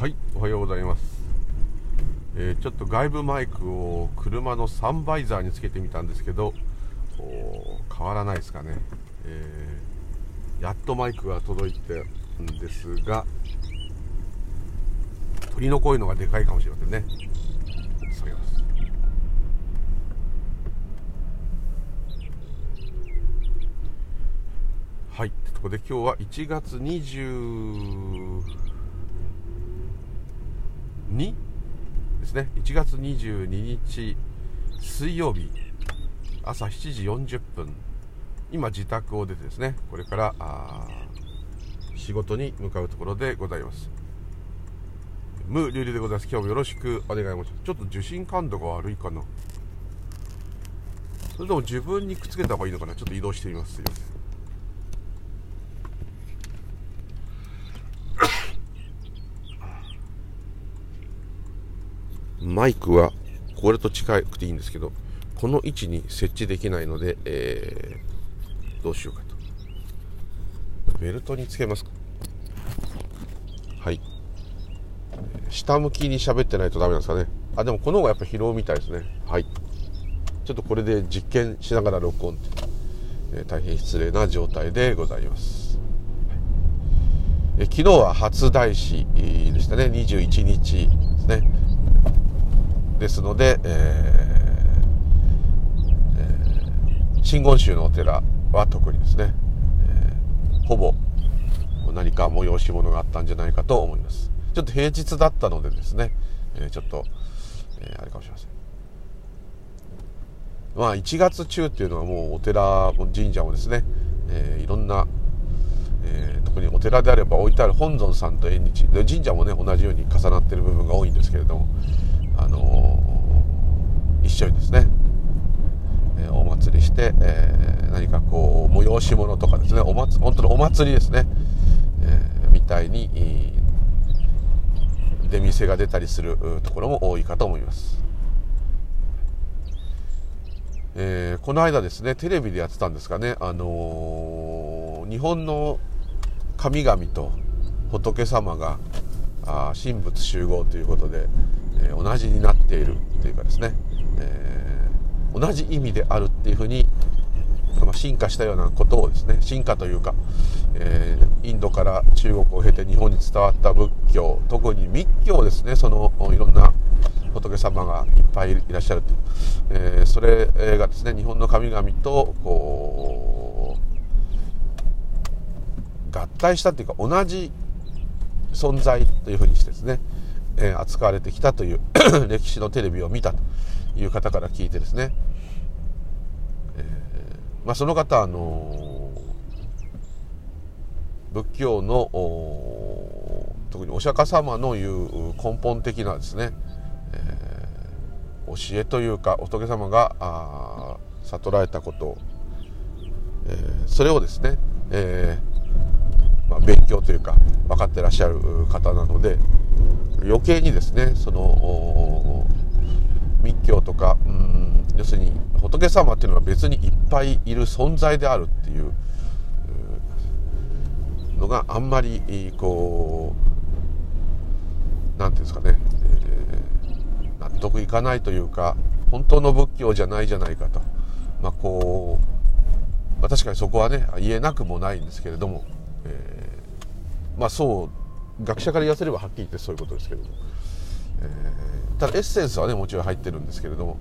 はいおはようございます、えー、ちょっと外部マイクを車のサンバイザーにつけてみたんですけど変わらないですかね、えー、やっとマイクが届いてんですが鳥の声のがでかいかもしれませんね。下げます。はいとこで今日は1月20 2ですね。1月22日水曜日。朝7時40分。今自宅を出てですね。これから仕事に向かうところでございます。無流々でございます。今日もよろしくお願いします。ちょっと受信感度が悪いかな。それとも自分にくっつけた方がいいのかな。ちょっと移動してみます。すいません。マイクはこれと近くていいんですけどこの位置に設置できないので、えー、どうしようかと。ベルトにつけますか。はい。下向きに喋ってないとダメなんですかね。あでもこの方がやっぱ疲労みたいですね。はい。ちょっとこれで実験しながら録音って、え、大変失礼な状態でございます、え、昨日は初大師でしたね。21日ですので、えー、真言宗のお寺は特にですね、えー、ほぼ何か催し物があったんじゃないかと思います。ちょっと平日だったのでですね、えー、ちょっと、えあれかもしれません。まあ1月中っていうのはもうお寺も神社もですね、えいろんなえー、特にお寺であれば置いてある本尊さんと縁日。で神社もね同じように重なってる部分が多いんですけれども、あのー、一緒にですね、えー、お祭りして、えー、何かこう催し物とかですねお祭本当のお祭りですね、えみたいに出店が出たりするところも多いかと思います。えこの間ですねテレビでやってたんですかね、あの日本の神々と仏様があ神仏集合ということで、えー、同じになっているというかですね、えー、同じ意味であるっていうふうに、まあ、進化したようなことをですね進化というか、えー、インドから中国を経て日本に伝わった仏教特に密教ですねそのいろんな仏様がいっぱいいらっしゃると、え、それがですね日本の神々とこう合体したっていうか同じ存在というふうにしてですね、え、扱われてきたという 歴史のテレビを見たという方から聞いてですね、えー、まあ、その方あの仏教の特にお釈迦様の言う根本的なですね、えー、教えというか仏様が悟られたこと、えー、それをですね、えまあ、勉強というか分かってらっしゃる方なので余計にですねその密教とかうん要するに仏様っていうのは別にいっぱいいる存在であるっていうのがあんまりこう何ていうんですかね、えー、納得いかないというか本当の仏教じゃないじゃないかと。まあこう、まあ、確かにそこはね言えなくもないんですけれども、えーまあそう学者から言わせればはっきり言ってそういうことですけども、えー、ただエッセンスはねもちろん入ってるんですけれども、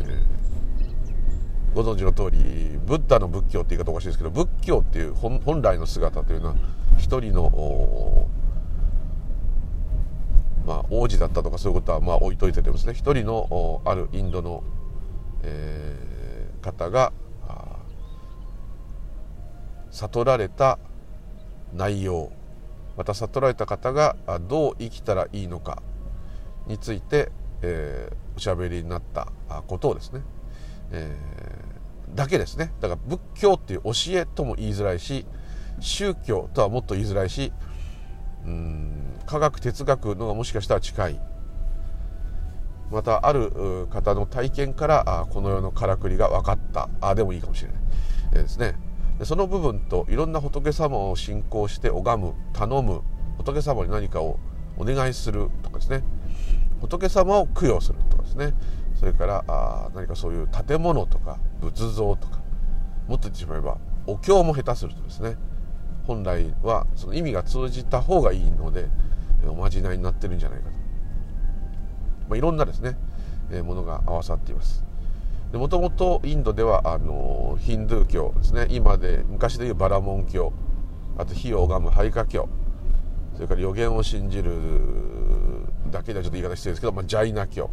えー、ご存知の通りブッダの仏教って言い方おかしいですけど仏教っていう本来の姿というのは一人のまあ、王子だったとかそういうことはまあ置いといてですね一人のあるインドの、えー、方が悟られた内容また悟られた方がどう生きたらいいのかについて、えー、おしゃべりになったことをですね、えー、だけですね。だから仏教っていう教えとも言いづらいし宗教とはもっと言いづらいしうん科学哲学のがもしかしたら近い。またある方の体験からこの世のからくりが分かった。あでもいいかもしれない、えー、ですね。でその部分といろんな仏様を信仰して拝む頼む仏様に何かをお願いするとかですね。仏様を供養するとかですね。それからあ何かそういう建物とか仏像とかもっと言ってしまえばお経も下手するとですね。本来はその意味が通じた方がいいのでおまじないになってるんじゃないかと、まあ、いろんなですね、えー、ものが合わさっています。もともとインドではあのヒンドゥー教ですね。今で昔でいうバラモン教。あと火を拝む廃家教。それから予言を信じるだけではちょっと言い方失礼ですけど、まあ、ジャイナ教。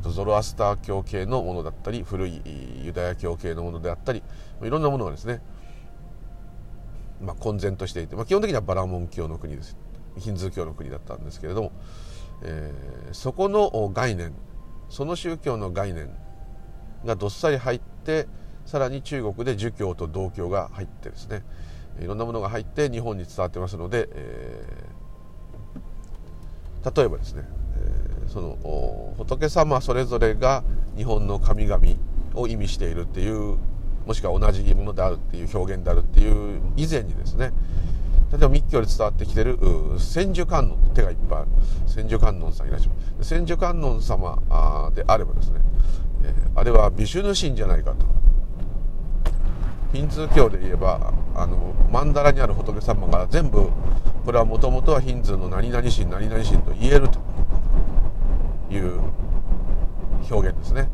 あとゾロアスター教系のものだったり古いユダヤ教系のものであったりいろんなものがですね、まあ、混然としていて、まあ、基本的にはバラモン教の国です。ヒンズー教の国だったんですけれども、えー、そこの概念その宗教の概念がどっさり入ってさらに中国で儒教と道教が入ってですね。いろんなものが入って日本に伝わってますので、えー、例えばですね、えー、その仏様それぞれが日本の神々を意味しているっていうもしくは同じものであるっていう表現であるっていう以前にですね例えば密教で伝わってきてる千手観音手がいっぱいある。千手観音さんいらっしゃる千手観音様であればですね、あれはビシュヌ神じゃないかと。ヒンズー教で言えばあの曼荼羅にある仏様が全部これはもともとはヒンズーの何々神何々神と言えると。いう表現ですね、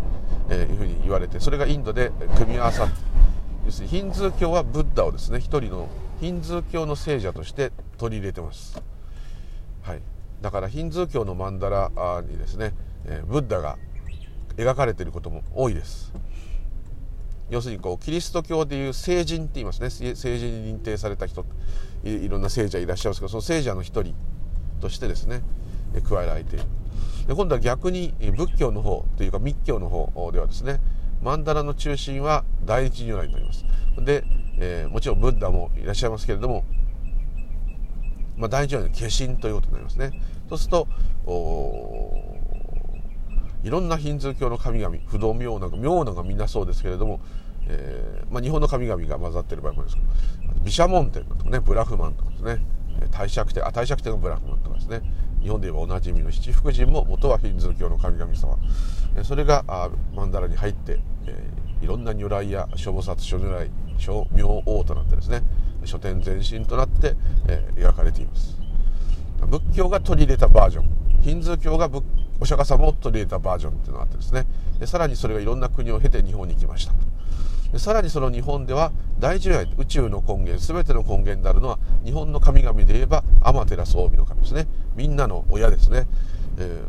えー、いうふうに言われてそれがインドで組み合わさって。要するにヒンズー教はブッダをですね一人のヒンズー教の聖者として取り入れてます、はい、だからヒンズー教の曼荼羅にですね、えー、ブッダが描かれていることも多いです。要するにこうキリスト教でいう聖人って言いますね。聖人に認定された人いろんな聖者いらっしゃいますけどその聖者の一人としてですね加えられている。で今度は逆に仏教の方というか密教の方ではですね曼荼羅の中心は第一如来になります。で、えー、もちろんブッダもいらっしゃいますけれども、まあ、第一如来の化身ということになりますね。そうするといろんなヒンズー教の神々不動明王なんか明王がみんなそうですけれども、えーまあ、日本の神々が混ざってる場合もありますけど毘沙門天とかねブラフマンとかですね帝釈天あ帝釈天のブラフマンとかですね日本で言えばおなじみの七福神も元はヒンズー教の神々様。それがあ曼荼羅に入って、えー、いろんな如来や諸菩薩諸如来諸明王となってですね書店前身となって、えー、描かれています。仏教が取り入れたバージョン。ヒンズー教が仏お釈迦様を取り入れたバージョンっていうのがあってですね。でさらにそれがいろんな国を経て日本に来ましたでさらにその日本では大事来宇宙の根源全ての根源であるのは日本の神々で言えば天照大神の神ですね。みんなの親ですね、え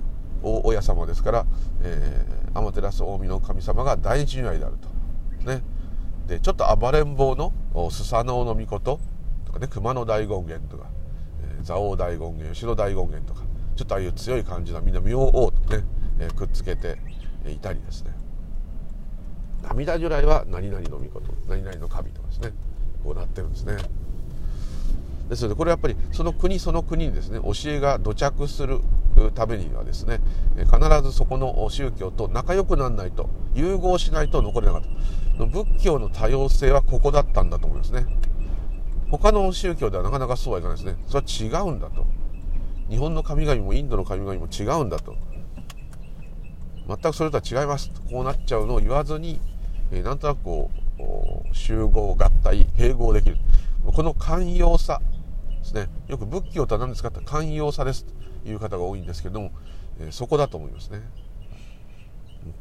ー、大親様ですから、えー、天照大神の神様が大事来であると。ね。でちょっと暴れん坊のスサノオノミコトとかね熊野大権現とか、えー、蔵王大権現吉野大権現とか。ちょっとああいう強い感じのみんな明王とね、えー、くっつけていたりですね。涙如来は何々の御事何々の神とかですねこうなってるんですね。ですのでこれやっぱりその国その国にですね教えが土着するためにはですね必ずそこの宗教と仲良くならないと融合しないと残れなかった。仏教の多様性はここだったんだと思いますね。他の宗教ではなかなかそうはいかないですね。それは違うんだと。日本の神々もインドの神々も違うんだと。全くそれとは違います。とこうなっちゃうのを言わずに、えー、なんとなくこう集合合体併合できる。この寛容さですね。よく仏教とは何ですかって寛容さですという方が多いんですけども、えー、そこだと思いますね。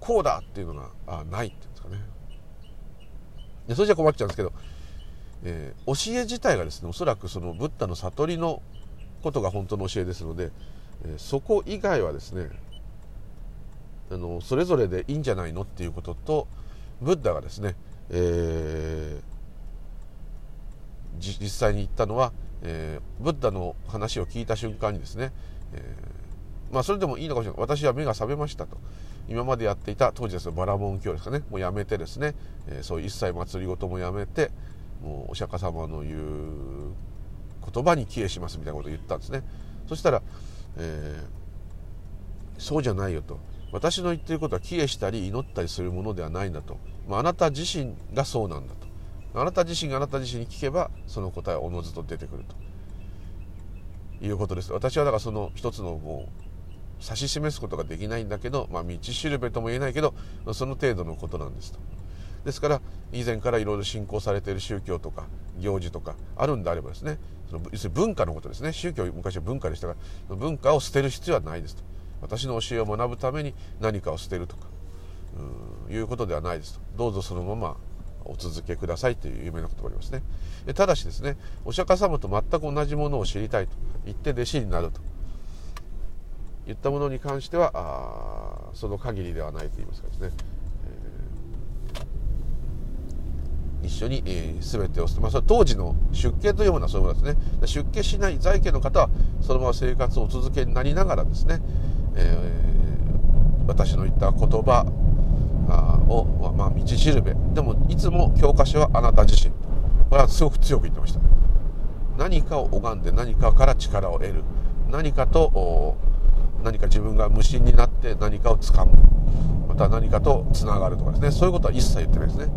こうだっていうのがあないっていうんですかね。でそれじゃ困っちゃうんですけど、えー、教え自体がですねおそらくそのブッダの悟りのことが本当の教えですので、えそこ以外はですねあのそれぞれでいいんじゃないのっていうこととブッダがですね、えー、実際に言ったのは、えー、ブッダの話を聞いた瞬間にですね、えー、まあそれでもいいのかもしれない。私は目が覚めましたと。今までやっていた当時ですバラモン教ですかねもうやめてですね、えそういう一切祭りごともやめてもうお釈迦様の言う言葉に帰依しますみたいなことを言ったんですね。そしたら、えー、そうじゃないよと。私の言ってることは帰依したり祈ったりするものではないんだと、まあ、なた自身がそうなんだと。あなた自身があなた自身に聞けばその答えはおのずと出てくると。いうことです。私はだからその一つのもう指し示すことができないんだけど、まあ、道しるべとも言えないけどその程度のことなんですと。ですから以前からいろいろ信仰されている宗教とか行事とかあるんであればですねその要するに文化のことですね。宗教昔は文化でしたが文化を捨てる必要はないですと。私の教えを学ぶために何かを捨てるとかいうことではないですと。どうぞそのままお続けくださいという有名な言葉がありますね。ただしですねお釈迦様と全く同じものを知りたいと言って弟子になると。言ったものに関してはあその限りではないと言いますかですね、えー、一緒に、えー、全てを捨てます当時の出家というものはそういうものですね。出家しない在家の方はそのまま生活をお続けになりながらですね、えー、私の言った言葉を、まあ、道しるべ。でもいつも教科書はあなた自身これはすごく強く言ってました。何かを拝んで何かから力を得る。何かと何か自分が無心になって何かをつかむ。また何かとつながるとかですね。そういうことは一切言ってないですね。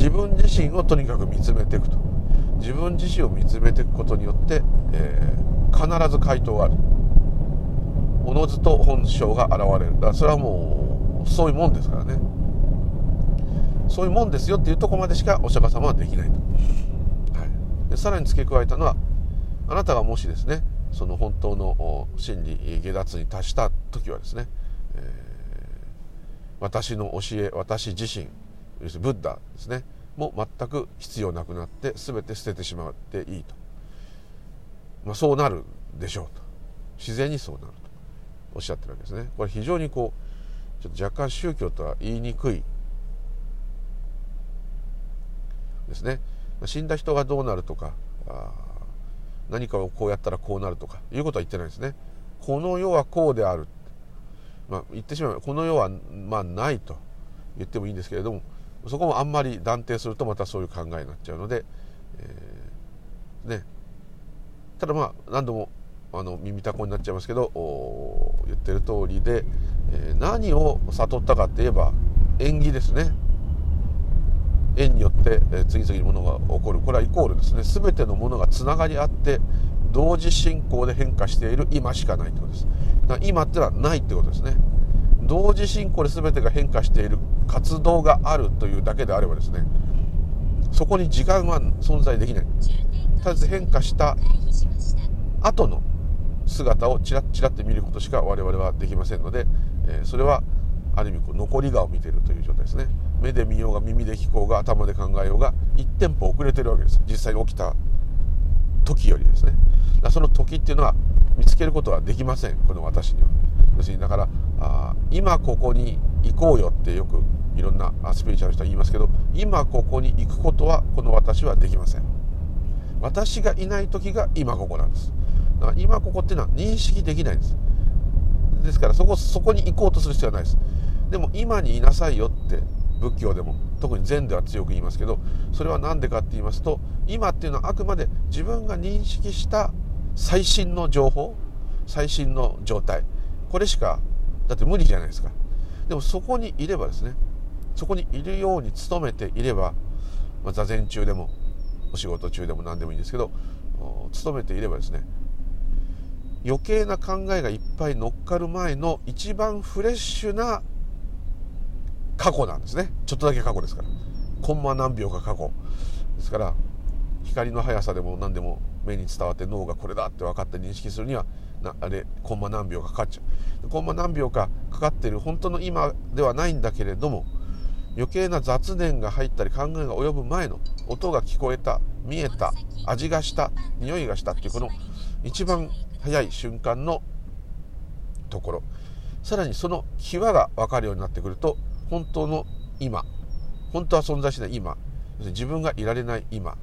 自分自身をとにかく見つめていくと。自分自身を見つめていくことによって、えー、必ず回答がある。おのずと本性が現れる。だからそれはもうそういうもんですからね。そういうもんですよっていうとこまでしかお釈迦様はできないと、はい、でさらに付け加えたのはあなたがもしですねその本当の真理下脱に達した時はですね、えー、私の教え私自身要するにブッダですね。も全く必要なくなって全て捨ててしまっていいと、まあ、そうなるでしょうと。自然にそうなるとおっしゃってるわけですね。これ非常にこうちょっと若干宗教とは言いにくいですね。死んだ人がどうなるとかあ何かをこうやったらこうなるとかいうことは言ってないですね。この世はこうである、まあ、言ってしまえばこの世はまあないと言ってもいいんですけれどもそこもあんまり断定するとまたそういう考えになっちゃうので、えー、ね。ただまあ何度もあの耳たこになっちゃいますけど言ってる通りで、えー、何を悟ったかって言えば縁起ですね。縁によってえ次々にものが起こる。これはイコールですね。全てのものがつながり合って同時進行で変化している今しかないってことです。今ってのはないってことですね。同時進行で全てが変化している活動があるというだけであればですねそこに時間は存在できない。ただ変化した後の姿をチラッチラッて見ることしか我々はできませんので、えそれはある意味こう残り顔を見ているという状態ですね。目で見ようが耳で聞こうが頭で考えようが1テンポ遅れてるわけです。実際に起きた時よりですね。その時っていうのは見つけることはできません。この私には。要するにだからあ今ここに行こうよってよくいろんなスピリチュアルの人は言いますけど今ここに行くことはこの私はできません。私がいない時が今ここなんです。だから今ここっていうのは認識できないんです。ですからそこそこに行こうとする必要はないです。でも今にいなさいよって仏教でも特に禅では強く言いますけどそれは何でかって言いますと今っていうのはあくまで自分が認識した最新の情報最新の状態。これしかだって無理じゃないですか。でもそこにいればですねそこにいるように努めていれば、まあ、座禅中でもお仕事中でも何でもいいんですけど努めていればですね余計な考えがいっぱい乗っかる前の一番フレッシュな過去なんですね。ちょっとだけ過去ですから。コンマ何秒か過去。ですから光の速さでも何でも目に伝わって脳がこれだって分かって認識するにはなあれコンマ何秒かかかっちゃう。コンマ何秒かかかってる本当の今ではないんだけれども余計な雑念が入ったり考えが及ぶ前の音が聞こえた見えた味がした匂いがしたっていうこの一番早い瞬間のところ。さらにその際が分かるようになってくると本当の今本当は存在しない今自分がいられない今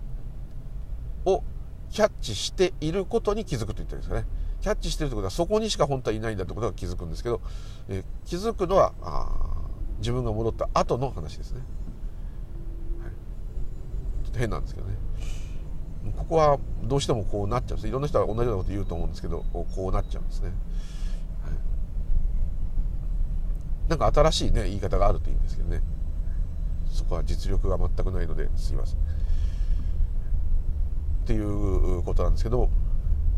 をキャッチしていることに気づくと言ってるんですかね。キャッチしてるってことはそこにしか本当はいないんだってことが気づくんですけど、えー、気づくのは自分が戻った後の話ですね、はい、ちょっと変なんですけどね。ここはどうしてもこうなっちゃうんです。いろんな人は同じようなこと言うと思うんですけどこうなっちゃうんですね。なんか新しいね言い方があるといいんですけどね。そこは実力が全くないのですいません。っていうことなんですけど、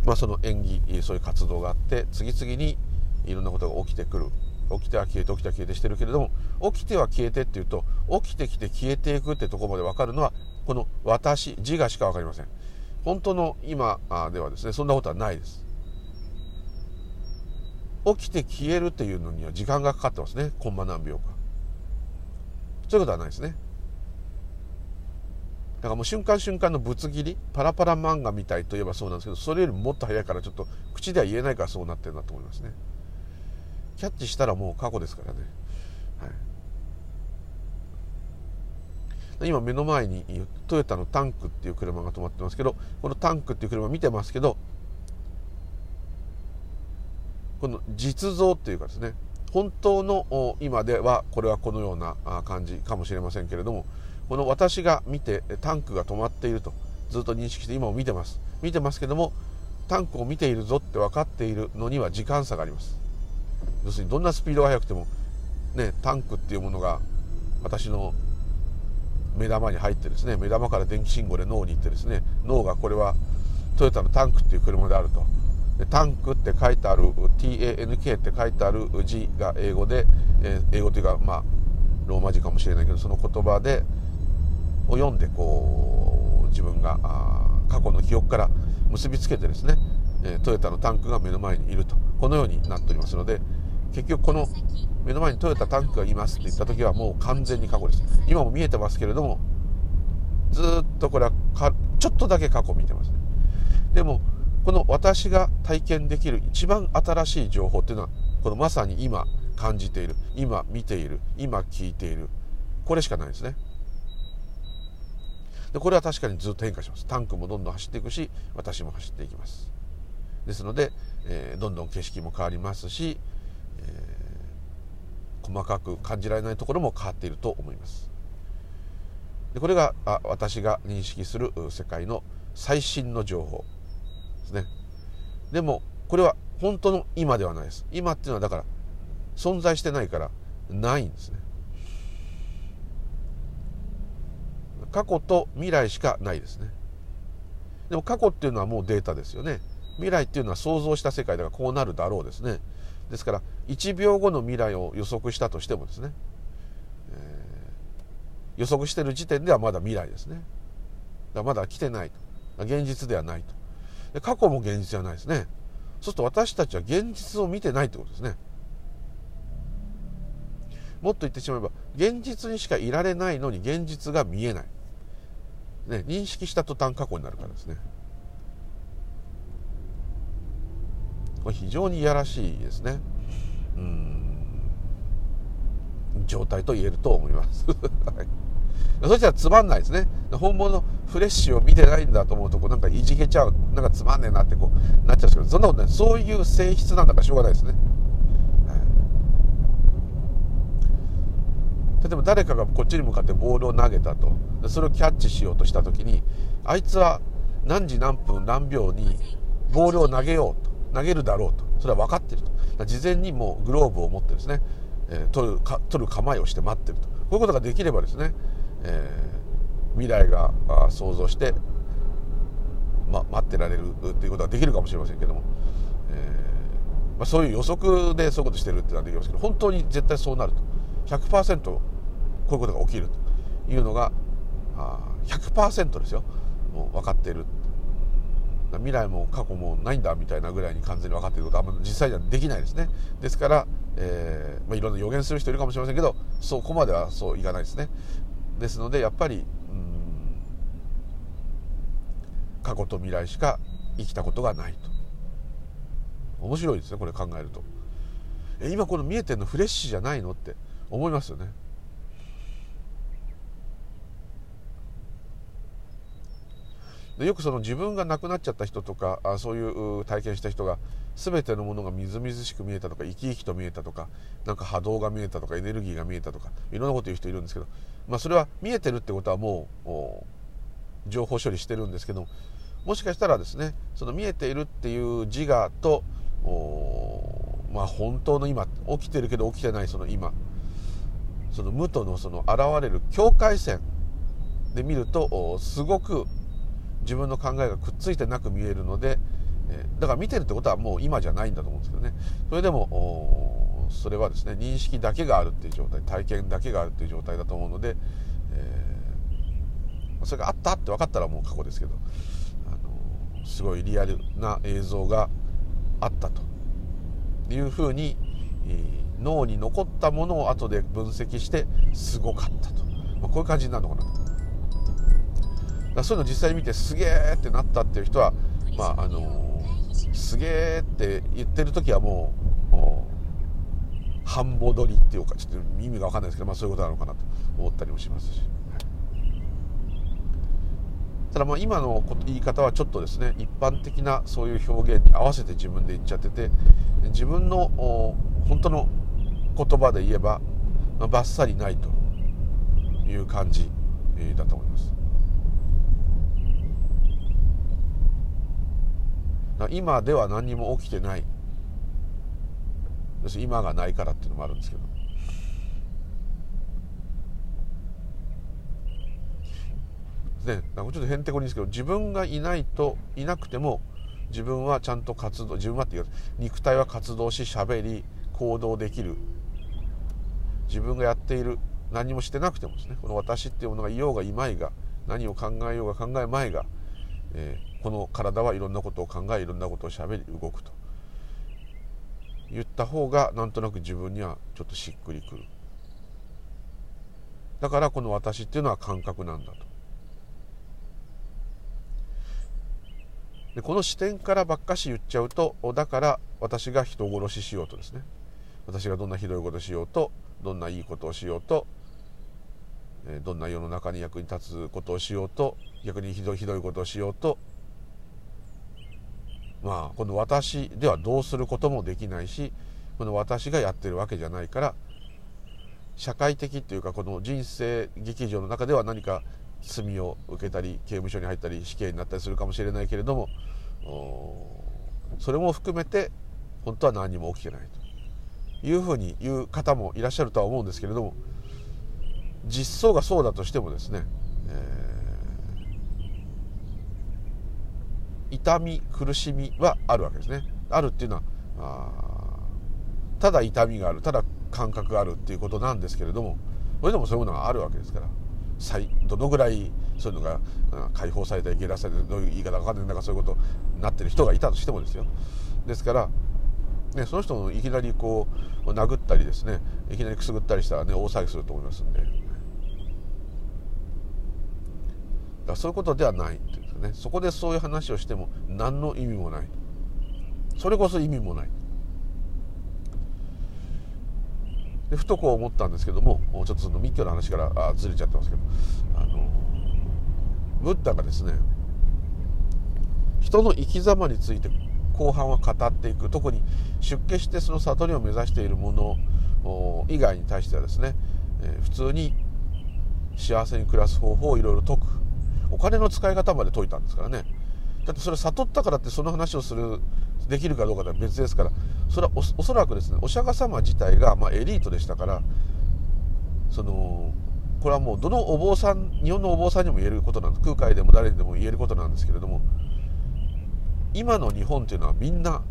まあ、その演技そういう活動があって次々にいろんなことが起きてくる。起きては消えて起きては消えてしてるけれども起きては消えてっていうと起きてきて消えていくってとこまで分かるのはこの私自我しか分かりません。本当の今ではですねそんなことはないです。起きて消えるっていうのには時間がかかってますね。コンマ何秒か。そういうことはないですね。だからもう瞬間瞬間のぶつ切りパラパラ漫画みたいといえばそうなんですけどそれよりももっと早いからちょっと口では言えないからそうなってるなと思いますね。キャッチしたらもう過去ですからね、はい、今目の前にトヨタのタンクっていう車が止まってますけどこのタンクっていう車見てますけどこの実像っていうかですね本当の今ではこれはこのような感じかもしれませんけれどもこの私が見てタンクが止まっているとずっと認識して今も見てます。見てますけどもタンクを見ているぞって分かっているのには時間差があります。要するにどんなスピードが速くてもねタンクっていうものが私の目玉に入ってですね目玉から電気信号で脳に行ってですね脳がこれはトヨタのタンクっていう車であると。でタンクって書いてある TANK って書いてある字が英語で、えー、英語というかまあローマ字かもしれないけどその言葉でを読んでこう自分が過去の記憶から結びつけてですね、えトヨタのタンクが目の前にいると。このようになっておりますので結局この目の前にトヨタタンクがいますって言った時はもう完全に過去です今も見えてますけれどもずっとこれはかちょっとだけ過去見てますね。でもこの私が体験できる一番新しい情報っていうのはこのまさに今感じている今見ている今聞いているこれしかないですね。でこれは確かにずっと変化します。タンクもどんどん走っていくし私も走っていきます。ですので、えー、どんどん景色も変わりますし、細かく感じられないところも変わっていると思います。でこれがあ私が認識する世界の最新の情報ですね。でもこれは本当の今ではないです。今っていうのはだから存在してないからないんですね。過去と未来しかないですね。でも過去っていうのはもうデータですよね。未来っていうのは想像した世界だからこうなるだろうですね。ですから1秒後の未来を予測したとしてもですね、えー、予測してる時点ではまだ未来ですね。だまだ来てないと。現実ではないと。で過去も現実じゃないですね。そうすると私たちは現実を見てないってことですね。もっと言ってしまえば現実にしかいられないのに現実が見えない。ね、認識した途端過去になるからですね。これ非常にいやらしいですね。うん。状態と言えると思います、はい、そしたらつまんないですね。本物フレッシュを見てないんだと思うとこうなんかいじけちゃう。なんかつまんねえなってこうなっちゃうんですけどそんなことない。そういう性質なんだからしょうがないですね。例えば誰かがこっちに向かってボールを投げたと。それをキャッチしようとした時にあいつは何時何分何秒にボールを投げようと。投げるだろうと。それは分かっていると。事前にもうグローブを持ってですね、えー、取るか取る構えをして待ってると。こういうことができればですね、えー、未来が想像して、ま、待ってられるっていうことができるかもしれませんけども、えーまあ、そういう予測でそういうことしてるっていうのはできますけど本当に絶対そうなると。100%こういうことが起きるというのが100%ですよ。もう分かっている。未来も過去もないんだみたいなぐらいに完全に分かっていることはあんま実際にはできないですね。ですから、えーまあ、いろんな予言する人いるかもしれませんけどそこまではそういかないですね。ですのでやっぱり過去と未来しか生きたことがないと。面白いですねこれ考えると。え今この見えてるのフレッシュじゃないのって思いますよね。でよくその自分が亡くなっちゃった人とかあそういう体験した人が全てのものがみずみずしく見えたとか生き生きと見えたとかなんか波動が見えたとかエネルギーが見えたとかいろんなこと言う人いるんですけど、まあ、それは見えてるってことはもう情報処理してるんですけどもしかしたらですねその見えているっていう自我とまあ本当の今起きてるけど起きてないその今その無とのその現れる境界線で見るとすごく自分の考えがくっついてなく見えるので、えだから見てるってことはもう今じゃないんだと思うんですけどねそれでもそれはですね認識だけがあるっていう状態体験だけがあるっていう状態だと思うので、えー、それがあったって分かったらもう過去ですけど、あのすごいリアルな映像があったというふうに、脳に残ったものを後で分析してすごかったと、まあ、こういう感じになるのかなと。だそういうの実際に見てすげえってなったっていう人はまああのすげえって言ってる時はもう半戻りっていうかちょっと意味が分かんないですけど、まあ、そういうことなのかなと思ったりもしますし。ただまあ今の言い方はちょっとですね一般的なそういう表現に合わせて自分で言っちゃってて自分の本当の言葉で言えば、まあ、バッサリないという感じだと思います。今では何も起きてない。今がないからっていうのもあるんですけど。ねなんかちょっとへんてこりんですけど自分がいないといなくても自分はちゃんと活動自分はっていうか肉体は活動ししゃべり行動できる。自分がやっている何もしてなくてもですねこの私っていうものがいようがいまいが何を考えようが考えまいが、えー、この体はいろんなことを考えいろんなことをしゃべり動くと。言った方がなんとなく自分にはちょっとしっくりくる。だからこの私っていうのは感覚なんだと。でこの視点からばっかし言っちゃうとだから私が人殺ししようとですね。私がどんなひどいことしようとどんないいことをしようとどんな世の中に役に立つことをしようと逆にひどいひどいことをしようとまあこの私ではどうすることもできないしこの私がやってるわけじゃないから社会的っていうかこの人生劇場の中では何か罪を受けたり刑務所に入ったり死刑になったりするかもしれないけれどもそれも含めて本当は何も起きてないというふうに言う方もいらっしゃるとは思うんですけれども実相がそうだとしてもですね、えー痛み苦しみはあるわけですね。あるっていうのはただ痛みがあるただ感覚があるっていうことなんですけれどもそれでもそういうものがあるわけですからどのぐらいそういうのが解放された生け出されてどういう言い方か分かんないんだかそういうことになってる人がいたとしてもですよ。ですから、ね、その人をいきなりこう殴ったりですねいきなりくすぐったりしたらね大騒ぎすると思いますんでだそういうことではないっていうね。そこでそういう話をしても何の意味もない。それこそ意味もない。でふとこう思ったんですけどもちょっとその密教の話からあずれちゃってますけど。あのブッダがですね人の生き様について後半は語っていく。特に出家してその悟りを目指しているもの以外に対してはですね、普通に幸せに暮らす方法をいろいろ説く。お金の使い方まで解いたんですからね。だってそれ悟ったからってその話をするできるかどうかとは別ですから。それはおそらくですねお釈迦様自体が、まあ、エリートでしたからそのこれはもうどのお坊さん日本のお坊さんにも言えることなんです空海でも誰にでも言えることなんですけれども今の日本っていうのはみんな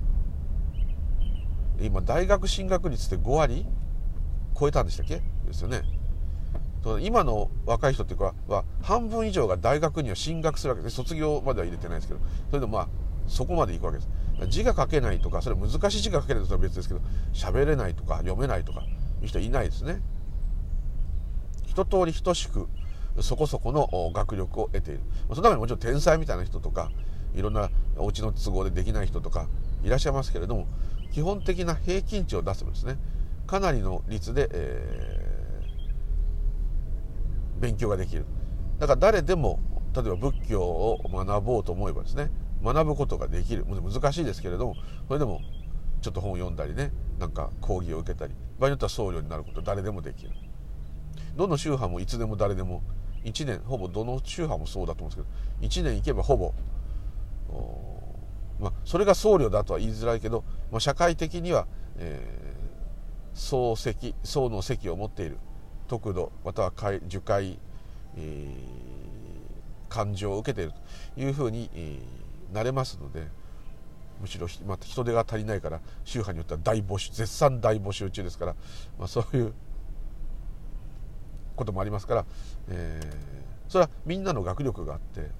今大学進学率って5割超えたんでしたっけ？ですよね。今の若い人っていうかは半分以上が大学には進学するわけで卒業までは入れてないですけどそれでもまあそこまで行くわけです。字が書けないとかそれ難しい字が書けないとは別ですけど喋れないとか読めないとかいう人いないですね。一通り等しくそこそこの学力を得ている。その中にもちろん天才みたいな人とかいろんなお家の都合でできない人とかいらっしゃいますけれども基本的な平均値を出すんですねかなりの率で、えー勉強ができる。だから誰でも例えば仏教を学ぼうと思えばですね学ぶことができる。難しいですけれどもそれでもちょっと本を読んだりねなんか講義を受けたり場合によっては僧侶になること誰でもできる。どの宗派もいつでも誰でも1年ほぼどの宗派もそうだと思うんですけど1年行けばほぼまあ、それが僧侶だとは言いづらいけど、まあ、社会的には、えー、僧席僧の席を持っている。得度または受会、え感情を受けているというふうに、えー、なれますのでむしろ、まあ、人手が足りないから宗派によっては大募集絶賛大募集中ですから、まあ、そういうこともありますから、えー、それはみんなの学力があってで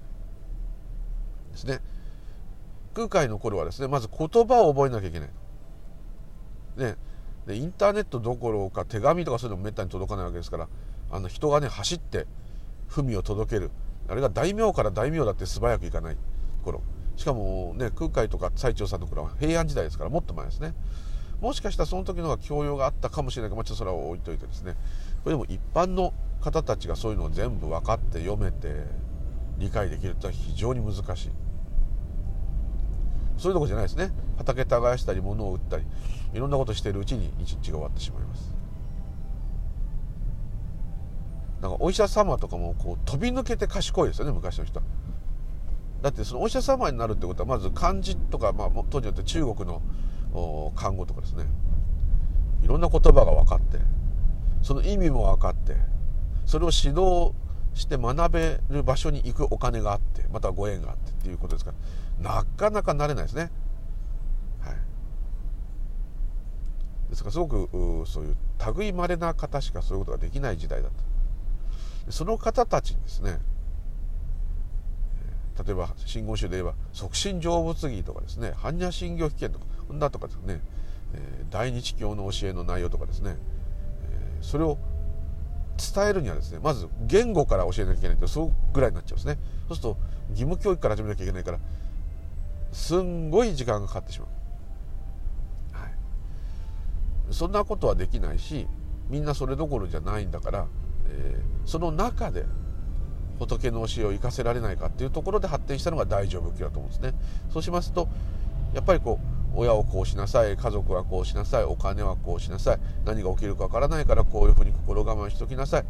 すね空海の頃はですねまず言葉を覚えなきゃいけない。ね、でインターネットどころか手紙とかそういうのもめったに届かないわけですからあの人がね走って文を届ける。あれが大名から大名だって素早くいかない頃。しかもね空海とか最澄さんの頃は平安時代ですからもっと前ですね。もしかしたらその時の方が教養があったかもしれないけど、まあ、ちょっとそれは置いといてですね。これでも一般の方たちがそういうのを全部分かって読めて理解できるとは非常に難しい。そういうとこじゃないですね。畑耕したり物を売ったり。いろんなことしているうちに一日が終わってしまいます。なんかお医者様とかもこう飛び抜けて賢いですよね昔の人。だってそのお医者様になるってことはまず漢字とか、まあ、当時によって中国の漢語とかですね。いろんな言葉が分かってその意味も分かってそれを指導して学べる場所に行くお金があってまたご縁があってっていうことですからなかなかなれないですね。はい、ですからすごくそういう類まれな方しかそういうことができない時代だった。その方たちにですね例えば真言宗で言えば促進成仏儀とかですね般若心経被験とかこんなとかですね、大日教の教えの内容とかですね、それを伝えるにはですねまず言語から教えなきゃいけないとそうぐらいになっちゃうんですね。そうすると義務教育から始めなきゃいけないからすんごい時間がかかってしまう、そんなことはできないしみんなそれどころじゃないんだから、えー、その中で仏の教えを生かせられないかっていうところで発展したのが大乗仏教だと思うんですね。そうしますとやっぱりこう親をこうしなさい家族はこうしなさいお金はこうしなさい何が起きるかわからないからこういうふうに心構えしておきなさい。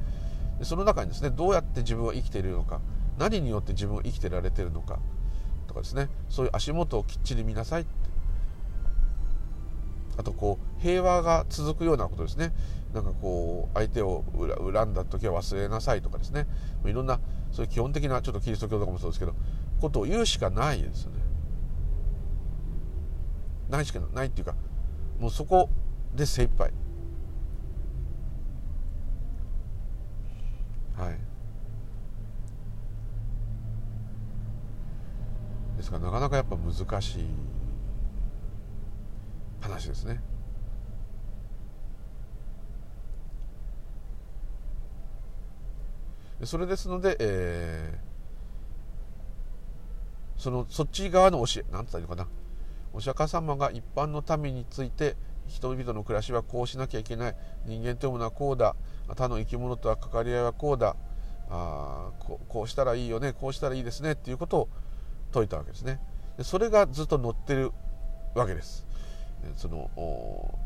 その中にですねどうやって自分は生きているのか何によって自分は生きてられてるのかとかですねそういう足元をきっちり見なさい。ってあとこう平和が続くようなことですね。なんかこう相手を恨んだ時は忘れなさいとかですね。いろんなそういう基本的なちょっとキリスト教とかもそうですけどことを言うしかないですよね。ないしかないっていうかもうそこで精一杯。はい。ですからなかなかやっぱ難しい。話ですね。それですので、えー、そのそっち側の教え何て言ったらいいのかな。お釈迦様が一般の民について人々の暮らしはこうしなきゃいけない。人間というものはこうだ。他の生き物とは関わり合いはこうだ。あここうしたらいいよね。こうしたらいいですね。っていうことを説いたわけですね。でそれがずっと載ってるわけです。その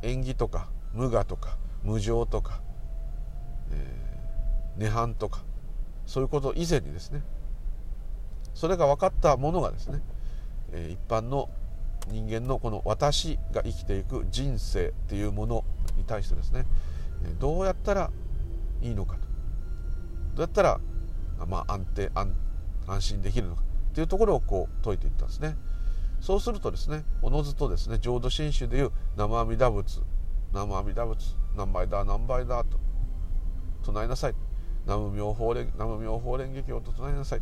縁起とか無我とか無常とか、えー、涅槃とかそういうこと以前にですねそれが分かったものがですね、え、一般の人間のこの私が生きていく人生っていうものに対してですねどうやったらいいのかとどうやったら、まあ、安定安心できるのかっていうところをこう説いていったんですね。そうするとですねおのずとですね浄土真宗でいう生阿弥陀仏生阿弥陀仏何倍だ何倍だと唱えなさい。南無妙法蓮南無妙法蓮華経と唱えなさい。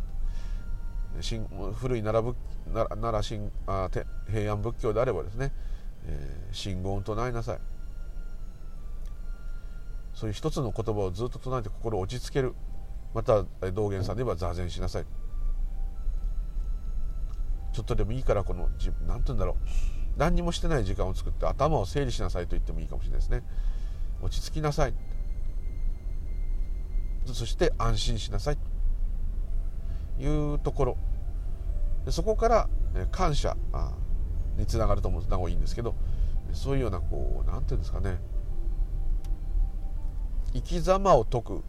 古い奈良仏奈良新あ平安仏教であればですね、えー、信言を唱えなさい。そういう一つの言葉をずっと唱えて心を落ち着ける。また道元さんで言えば座禅しなさい。ちょっとでもいいからこの何て言うんだろう。何にもしてない時間を作って頭を整理しなさいと言ってもいいかもしれないですね。落ち着きなさい。そして安心しなさい。というところ。でそこから感謝。につながると思うとなおいいんですけど。そういうようなこう何て言うんですかね。生き様を説く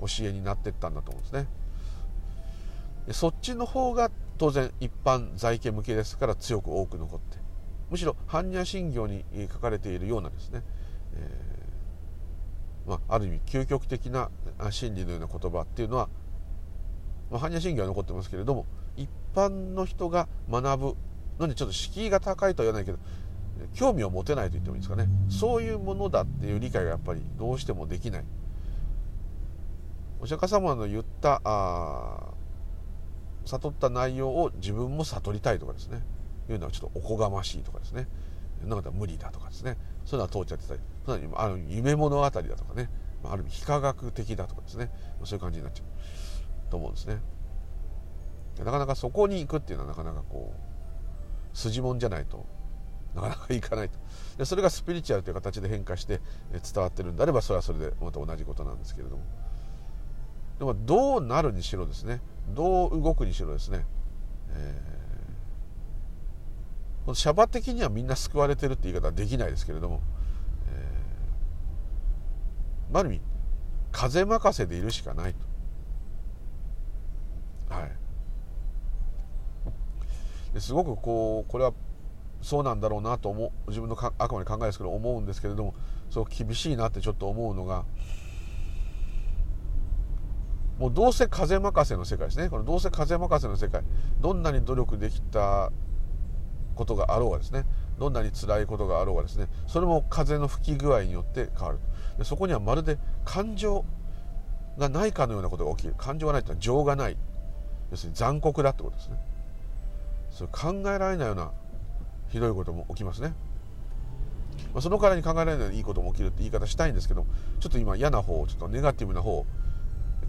教えになっていったんだと思うんですね。そっちの方が当然一般在家向けですから強く多く残ってむしろ般若心経に書かれているようなですね、えーまあ、ある意味究極的な真理のような言葉っていうのはまあ、般若心経は残ってますけれども一般の人が学ぶのにちょっと敷居が高いとは言わないけど興味を持てないと言ってもいいですかね。そういうものだっていう理解がやっぱりどうしてもできない。お釈迦様の言ったあ悟った内容を自分も悟りたいとかですね。いうのはちょっとおこがましいとかですね。なんか無理だとかですね。そういうのは通っちゃってたり。あの夢物語だとかね。ある意味非科学的だとかですね。そういう感じになっちゃうと思うんですね。なかなかそこに行くっていうのはなかなかこう筋もんじゃないと。なかなかいかないと。でそれがスピリチュアルという形で変化して伝わってるんであればそれはそれでまた同じことなんですけれども。でもどうなるにしろですね。どう動くにしろですね、えー、シャバ的にはみんな救われてるって言い方はできないですけれども、えー、ある意味風任せでいるしかないと。はい。ですごくこうこれはそうなんだろうなと思う自分のあくまで考えですけど思うんですけれどもそう厳しいなってちょっと思うのがもうどうせ風任せの世界ですね。このどうせ風任せの世界。どんなに努力できたことがあろうがですね。どんなに辛いことがあろうがですね。それも風の吹き具合によって変わるでそこにはまるで感情がないかのようなことが起きる。感情がないというのは情がない。要するに残酷だってことですね。それ考えられないようなひどいことも起きますね、まあ、その代わりに考えられないようないいことも起きるって言い方したいんですけどちょっと今嫌な方ちょっとネガティブな方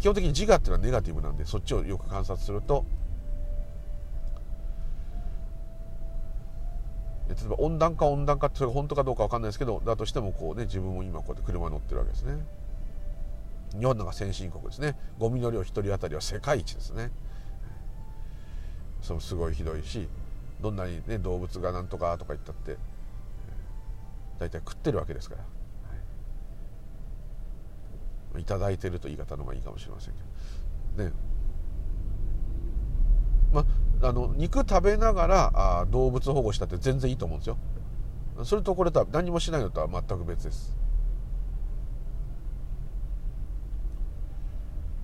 基本的に自我っていうのはネガティブなんでそっちをよく観察すると。例えば温暖化温暖化ってそれが本当かどうか分かんないですけどだとしてもこうね自分も今こうやって車乗ってるわけですね。日本なんか先進国ですね。ゴミの量1人当たりは世界一ですね。そうすごいひどいしどんなにね動物がなんとかとか言ったって大体食ってるわけですから。いただいてると言い方の方がいいかもしれませんけど。ね。まあの肉食べながらあ動物保護したって全然いいと思うんですよ。それとこれとは何もしないのとは全く別です。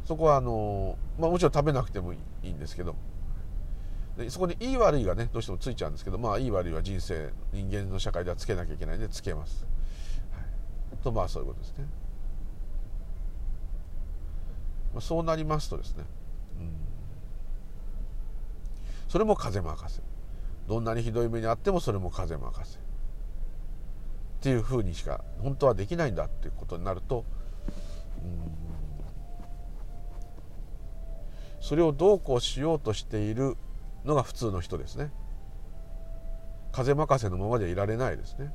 そこはあのまあもちろん食べなくてもいいんですけど。でそこにいい悪いがねどうしてもついちゃうんですけどまあいい悪いは人生人間の社会ではつけなきゃいけないんでつけます、はい、とまあそういうことですね。まあ、そうなりますとですね、うん、それも風任せ。どんなにひどい目にあってもそれも風任せ。っていうふうにしか本当はできないんだっていうことになると、うん、それをどうこうしようとしているのが普通の人ですね。風任せのままでいられないですね。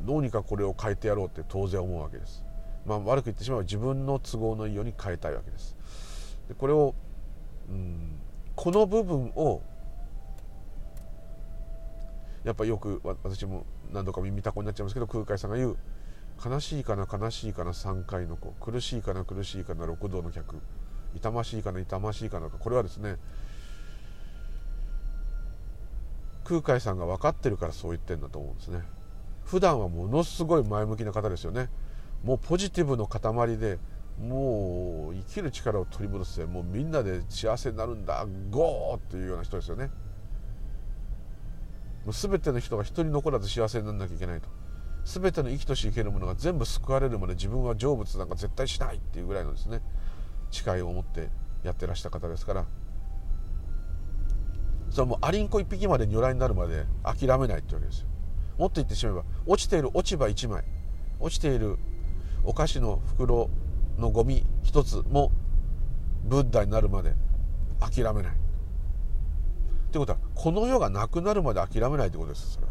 どうにかこれを変えてやろうって当然思うわけです。まあ、悪く言ってしまえば自分の都合のいいように変えたいわけです。でこれを、うん、この部分をやっぱよく私も何度か耳たこになっちゃいますけど空海さんが言う「悲しいかな悲しいかな3回の子苦しいかな苦しいかな六道の客痛ましいかな痛ましいかな」とこれはですね空海さんが分かってるからそう言ってるんだと思うんですね普段はものすごい前向きな方ですよねもうポジティブの塊でもう生きる力を取り戻してもうみんなで幸せになるんだゴーっていうような人ですよね。もう全ての人が一人残らず幸せにならなきゃいけないと。全ての生きとし生けるものが全部救われるまで自分は成仏なんか絶対しないっていうぐらいのですね誓いを持ってやってらした方ですから。それもうアリンコ一匹まで如来になるまで諦めないってわけですよ。もっと言ってしまえば落ちている落ち葉1枚落ちているお菓子の袋のゴミ一つもブッダになるまで諦めない。ってことはこの世がなくなるまで諦めないってことですそれ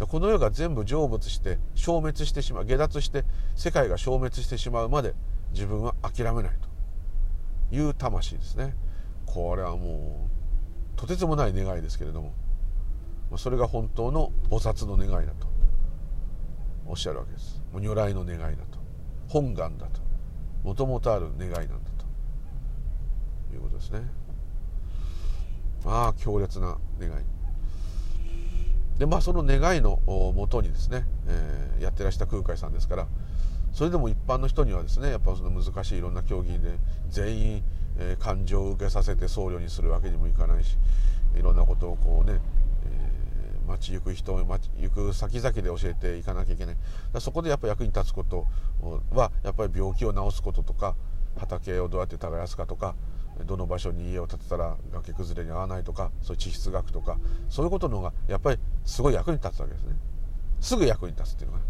は。この世が全部成仏して消滅してしまう下脱して世界が消滅してしまうまで自分は諦めないと。いう魂ですね。これはもうとてつもない願いですけれどもそれが本当の菩薩の願いだとおっしゃるわけです。もう如来の願いだと。本願だと。もともとある願いなんだと。いうことですね。まあ強烈な願い。でまあその願いのもとにですね、えー、やってらした空海さんですからそれでも一般の人にはですねやっぱその難しいいろんな競技で全員、えー、感情を受けさせて僧侶にするわけにもいかないしいろんなことをこうね、街行く人街行く先々で教えていかなきゃいけない。そこでやっぱ役に立つことはやっぱり病気を治すこととか畑をどうやって耕すかとかどの場所に家を建てたら崖崩れに合わないとかそういう地質学とかそういうことの方がやっぱりすごい役に立つわけですね。すぐ役に立つっていうのが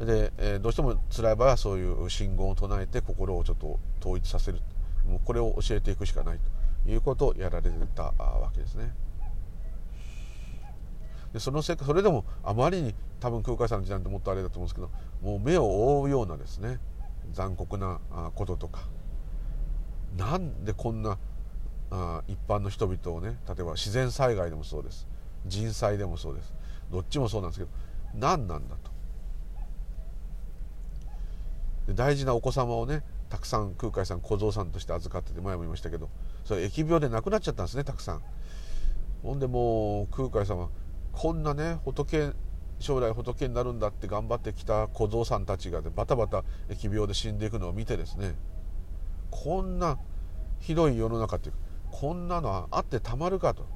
で、え、どうしても辛い場合はそういう信号を唱えて心をちょっと統一させる。もうこれを教えていくしかないということをやられてたわけですね。でそのせそれでもあまりに多分空海さんの時代ってもっとあれだと思うんですけどもう目を覆うようなですね残酷なこととか。なんでこんなあ一般の人々をね例えば自然災害でもそうです。人災でもそうです。どっちもそうなんですけど何なんだと。で大事なお子様をねたくさん空海さん小僧さんとして預かってて前も言いましたけどそれ疫病で亡くなっちゃったんですねたくさん。ほんでもう空海様こんなね仏将来仏になるんだって頑張ってきた小僧さんたちが、ね、バタバタ疫病で死んでいくのを見てですねこんなひどい世の中っていうかこんなのはあってたまるかと。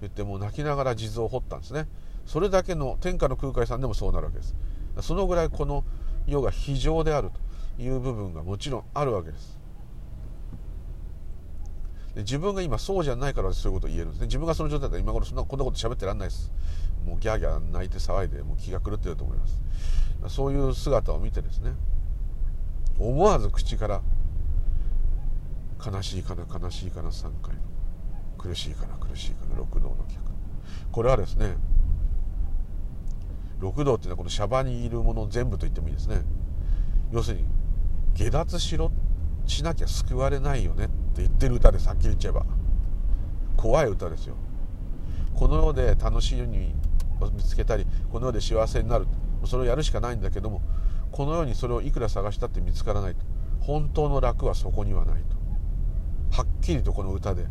言ってもう泣きながら地蔵を掘ったんですね。それだけの天下の空海さんでもそうなるわけです。そのぐらいこの世が非常であるという部分がもちろんあるわけです。自分が今そうじゃないからそういうことを言えるんですね。自分がその状態だったら今頃そんなこんなこと喋ってらんないです。もうギャーギャー泣いて騒いでもう気が狂ってると思います。そういう姿を見てですね。思わず口から悲しいかな悲しいかな3回。の苦しいかな苦しいかな六道の客。これはですね六道っていうのはこのシャバにいるもの全部と言ってもいいですね。要するに下脱しろ。しなきゃ救われないよねって言ってる歌ですはっきり言っちゃえば。怖い歌ですよ。この世で楽しいに見つけたりこの世で幸せになる。それをやるしかないんだけどもこの世にそれをいくら探したって見つからないと。本当の楽はそこにはないと。はっきりとこの歌で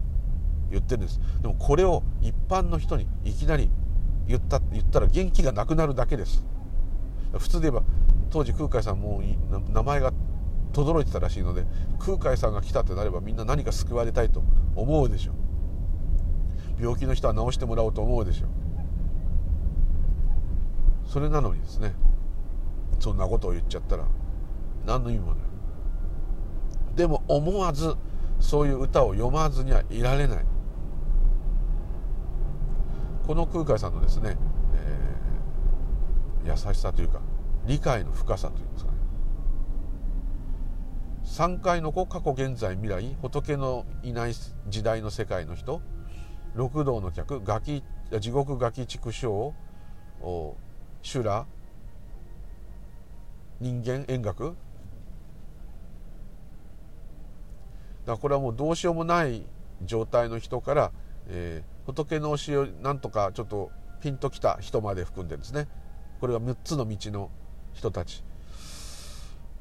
言ってるんです。でもこれを一般の人にいきなり言った言ったら元気がなくなるだけです。普通で言えば当時空海さんも名前が轟いてたらしいので空海さんが来たってなればみんな何か救われたいと思うでしょう。病気の人は治してもらおうと思うでしょう。それなのにですねそんなことを言っちゃったら何の意味もない。でも思わずそういう歌を読まずにはいられない。この空海さんのですね、えー、優しさというか理解の深さというんですかね。3回の子過去現在未来仏のいない時代の世界の人。六道の客ガキ地獄ガキ畜生。修羅。人間円楽。だこれはもうどうしようもない状態の人から、えー、仏の教えをなんとかちょっとピンときた人まで含んでるんですね。これが6つの道の人たち。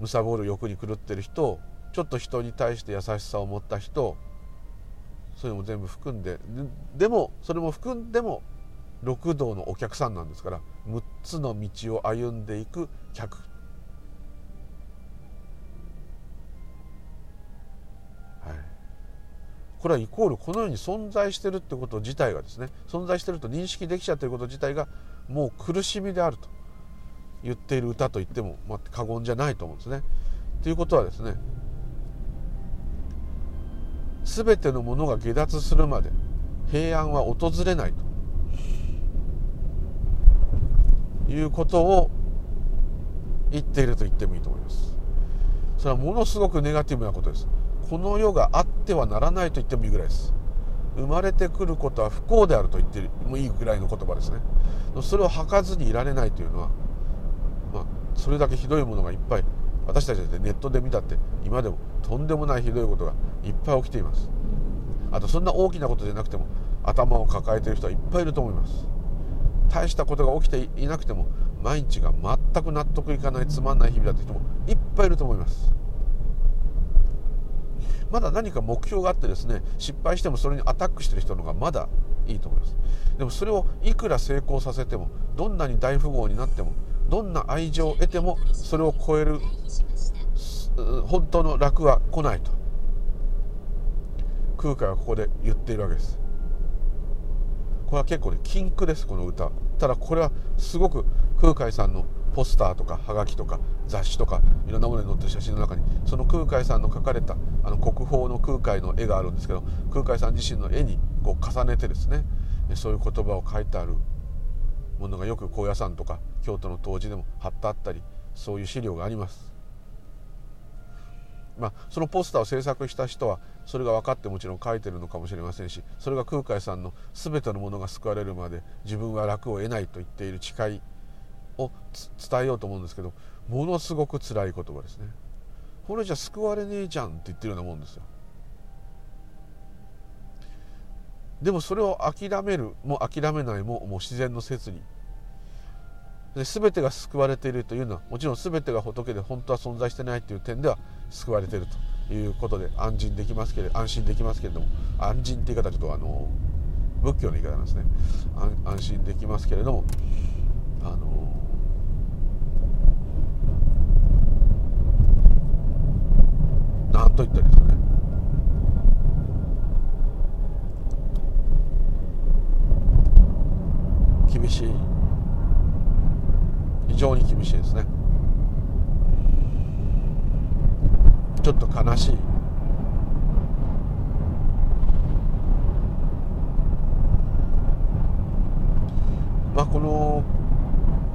貪る欲に狂ってる人ちょっと人に対して優しさを持った人それも全部含んででもそれも含んでも六道のお客さんなんですから6つの道を歩んでいく客。これはイコールこのように存在してるってこと自体がですね存在してると認識できちゃってること自体がもう苦しみであると。言っている歌と言っても、まあ、過言じゃないと思うんですね。ということはですね全てのものが下脱するまで平安は訪れないということを言っていると言ってもいいと思います。それはものすごくネガティブなことです。この世があってはならないと言ってもいいぐらいです生まれてくることは不幸であると言ってもいいぐらいの言葉ですねそれを吐かずにいられないというのは、それだけひどいものがいっぱい私たちでネットで見たって今でもとんでもないひどいことがいっぱい起きています。あとそんな大きなことでなくても頭を抱えている人はいっぱいいると思います。大したことが起きていなくても毎日が全く納得いかないつまんない日々だという人もいっぱいいると思います。まだ何か目標があってですね失敗してもそれにアタックしてる人の方がまだいいと思います。でもそれをいくら成功させてもどんなに大富豪になってもどんな愛情を得てもそれを超える本当の楽は来ないと。空海はここで言っているわけです。これは結構ね禁句ですこの歌。ただこれはすごく空海さんのポスターとかはがきとか雑誌とかいろんなものに載ってる写真の中にその空海さんの描かれたあの国宝の空海の絵があるんですけど空海さん自身の絵にこう重ねてですねそういう言葉を書いてあるものがよく高野山とか京都の東寺でも貼ってあったりそういう資料があります。まあ、そのポスターを制作した人はそれが分かってもちろん書いてるのかもしれませんしそれが空海さんの全てのものが救われるまで自分は楽を得ないと言っている誓いを伝えようと思うんですけどものすごく辛い言葉ですね。これじゃ救われねえじゃんって言ってるようなもんですよ。でもそれを諦めるも諦めないももう自然の説理。全てが救われているというのはもちろん全てが仏で本当は存在してないという点では救われているということで安心できますけれ安心できますけれども安心って言い方はちょっとあの仏教の言い方なんですね。安心できますけれどもあの何と言ったらいいですかね。厳しい非常に厳しいですね。ちょっと悲しい。まあこの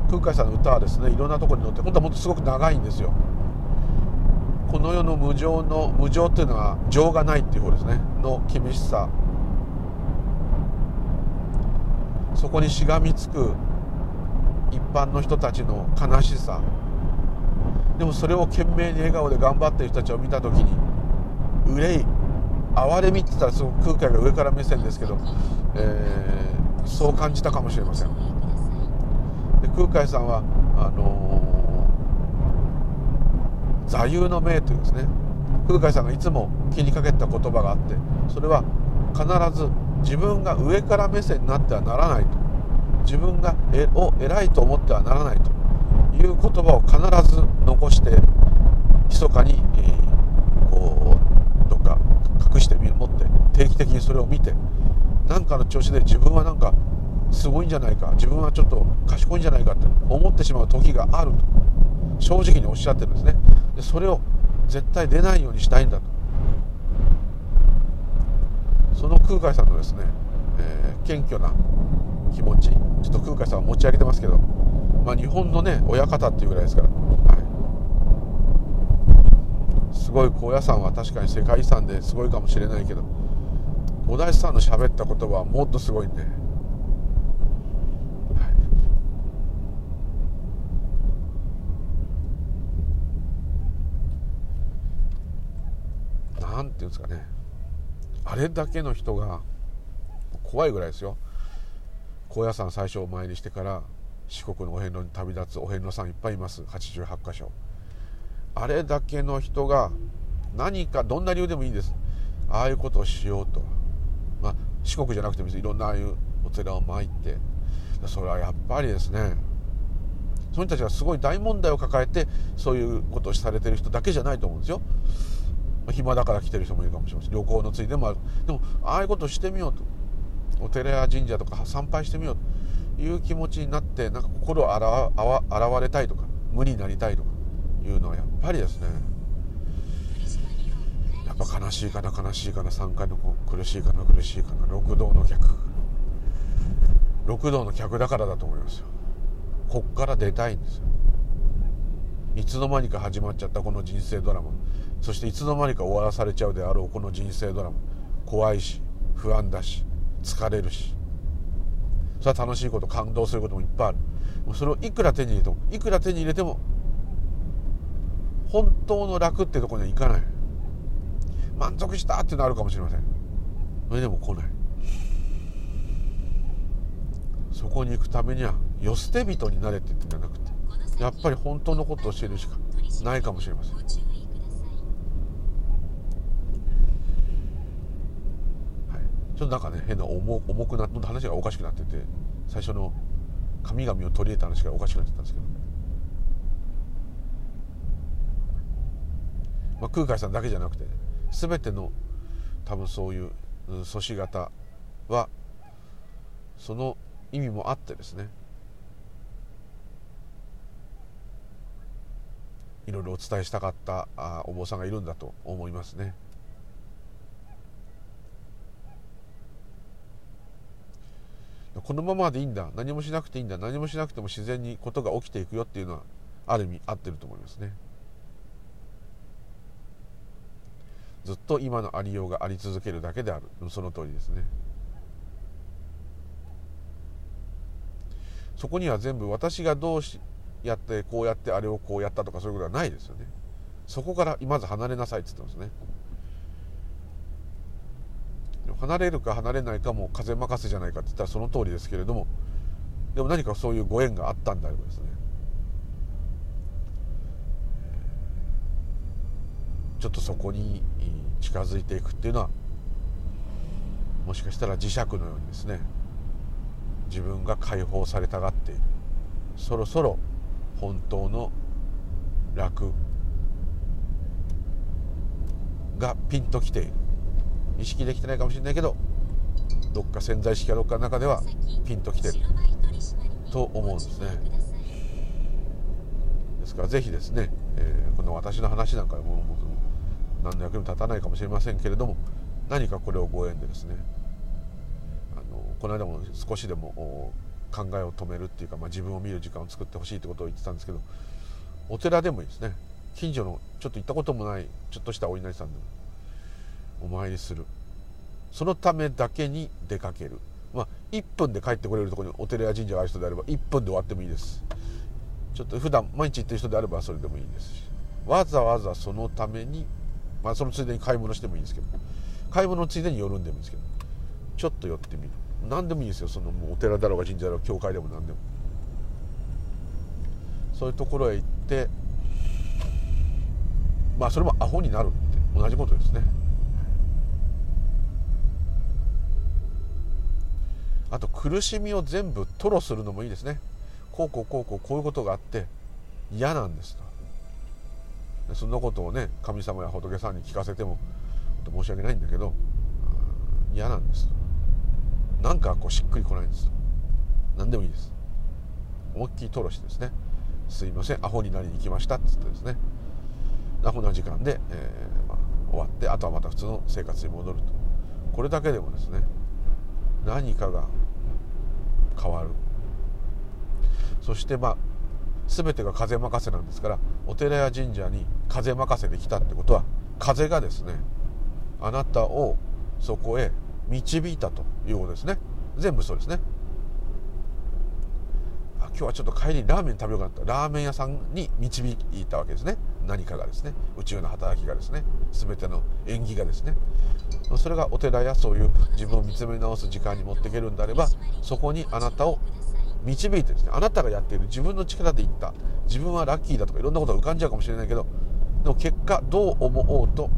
空海さんの歌はですねいろんなところに載って本当はもっとすごく長いんですよ。この世の無常の無常っていうのは情がないっていう方ですね。の厳しさ。そこにしがみつく般の人たちの悲しさ。でもそれを懸命に笑顔で頑張ってる人たちを見た時に憂い哀れみって言ったらすごく空海が上から目線ですけど、えー、そう感じたかもしれません。で空海さんはあのー、座右の銘というですね。空海さんがいつも気にかけた言葉があってそれは必ず自分が上から目線になってはならないと。自分がえを偉いと思ってはならないという言葉を必ず残して密かに、えー、こうどっか隠してみる持って定期的にそれを見て何かの調子で自分はなんかすごいんじゃないか自分はちょっと賢いんじゃないかって思ってしまう時があると正直におっしゃってるんですね。でそれを絶対出ないようにしたいんだと。その空海さんのですね、えー、謙虚な気持ちちょっと空海さんは持ち上げてますけどまあ、日本のね親方っていうぐらいですから、はい、すごい高野山は確かに世界遺産ですごいかもしれないけどお大師さんの喋った言葉はもっとすごいんで、はい、なんていうんですかね。あれだけの人が怖いぐらいですよ。高野山最初お参りしてから四国のお遍路に旅立つお遍路さんいっぱいいます。88箇所。あれだけの人が何かどんな理由でもいいんです。ああいうことをしようと、まあ、四国じゃなくてもいろんなああいうお寺を参って。それはやっぱりですねその人たちはすごい大問題を抱えてそういうことをされてる人だけじゃないと思うんですよ、暇だから来てる人もいるかもしれません。旅行のついでもある。でもああいうことをしてみようと。お寺や神社とか参拝してみようという気持ちになってなんか心を洗われたいとか無になりたいとかいうのはやっぱりですね。やっぱ悲しいかな悲しいかな3回の苦しいかな苦しいかな六道の客。六道の客だからだと思いますよ。こっから出たいんですよ。いつの間にか始まっちゃったこの人生ドラマ。そしていつの間にか終わらされちゃうであろうこの人生ドラマ。怖いし不安だし。疲れるし。それは楽しいこと感動することもいっぱいある。もうそれをいくら手に入れてもいくら手に入れても本当の楽ってとこにはいかない。満足したってなるかもしれません。それでも来ない。そこに行くためには世捨て人になれって言ってんじゃなくてやっぱり本当のことを教えるしかないかもしれません。ちょっとなんかね変な重重くなって話がおかしくなってて最初の神々を取り入れた話がおかしくなってたんですけど、まあ、空海さんだけじゃなくて全ての多分そういう祖師型はその意味もあってですねいろいろお伝えしたかったお坊さんがいるんだと思いますね。このままでいいんだ。何もしなくていいんだ。何もしなくても自然にことが起きていくよっていうのはある意味合ってると思いますね。ずっと今のありようがあり続けるだけである。その通りですね。そこには全部私がどうしやってこうやってあれをこうやったとかそういうことはないですよね。そこからまず離れなさいって言ってますね。離れるか離れないかも風任せじゃないかって言ったらその通りですけれどもでも何かそういうご縁があったんであればですね。ちょっとそこに近づいていくっていうのはもしかしたら磁石のようにですね自分が解放されたがっている。そろそろ本当の楽がピンときている。意識できてないかもしれないけどどっか潜在意識かどっかの中ではピンときてると思うんですね。ですからぜひですね、えー、この私の話なんかも何の役にも立たないかもしれませんけれども何かこれをご縁でですねあのこの間も少しでも考えを止めるっていうか、まあ、自分を見る時間を作ってほしいってことを言ってたんですけどお寺でもいいですね。近所のちょっと行ったこともないちょっとしたお稲荷さんでもお参りする。そのためだけに出かける。まあ1分で帰ってこれるところにお寺や神社がある人であれば1分で終わってもいいです。ちょっと普段毎日行ってる人であればそれでもいいですし。わざわざそのためにまあそのついでに買い物してもいいんですけど。買い物のついでに寄るんでもいいんですけど。ちょっと寄ってみる。何でもいいですよ。そのもうお寺だろうが神社だろうが教会でも何でも。そういうところへ行ってまあそれもアホになるって同じことですね。あと苦しみを全部吐露するのもいいですね。こうこうこうこうこういうことがあって嫌なんですと。そんなことをね神様や仏さんに聞かせても申し訳ないんだけど嫌なんですと。なんかこうしっくりこないんです何でもいいです。思いっきり吐露してですねすいませんアホになりに来ましたっつってですね。アホな時間で、えーまあ、終わってあとはまた普通の生活に戻ると。これだけでもですね何かが変わる。そしてまあ全てが風任せなんですからお寺や神社に風任せで来たってことは風がですねあなたをそこへ導いたということですね。全部そうですね。今日はちょっと帰りにラーメン食べようかなったラーメン屋さんに導いたわけですね。何かがですね宇宙の働きがですね全ての縁起がですねそれがお寺やそういう自分を見つめ直す時間に持っていけるんであればそこにあなたを導いてですねあなたがやっている自分の力でいった自分はラッキーだとかいろんなことが浮かんじゃうかもしれないけどでも結果どう思おうと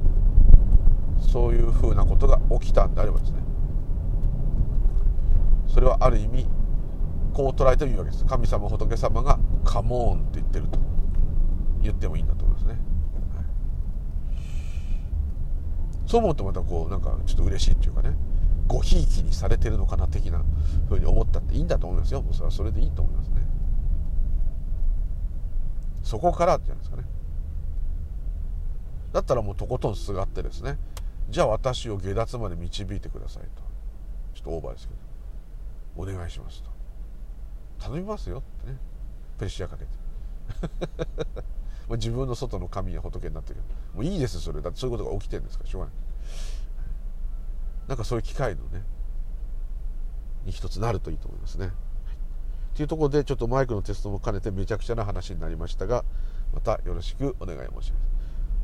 そういうふうなことが起きたんであればですねそれはある意味こう捉えてもいいわけです。神様仏様が「カモーン」って言ってると言ってもいいんだと思いますね、はい、そう思うとまたこうなんかちょっと嬉しいっていうかねごひいきにされてるのかな的なふうに思ったっていいんだと思いますよ。それはそれでいいと思いますね。そこからじゃないですかね。だったらもうとことんすがってですね。じゃあ私を下脱まで導いてくださいと。ちょっとオーバーですけど。お願いしますと。頼みますよってね。プレッシャーかけて。ま自分の外の神や仏になってるもういいですそれだってそういうことが起きてるんですからしょうがないなんかそういう機会のねに一つなるといいと思いますね。というところでちょっとマイクのテストも兼ねてめちゃくちゃな話になりましたがまたよろしくお願い申し上げます。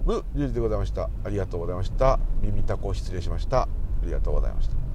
ムリュウジでございました。ありがとうございました。耳たこ失礼しました。ありがとうございました。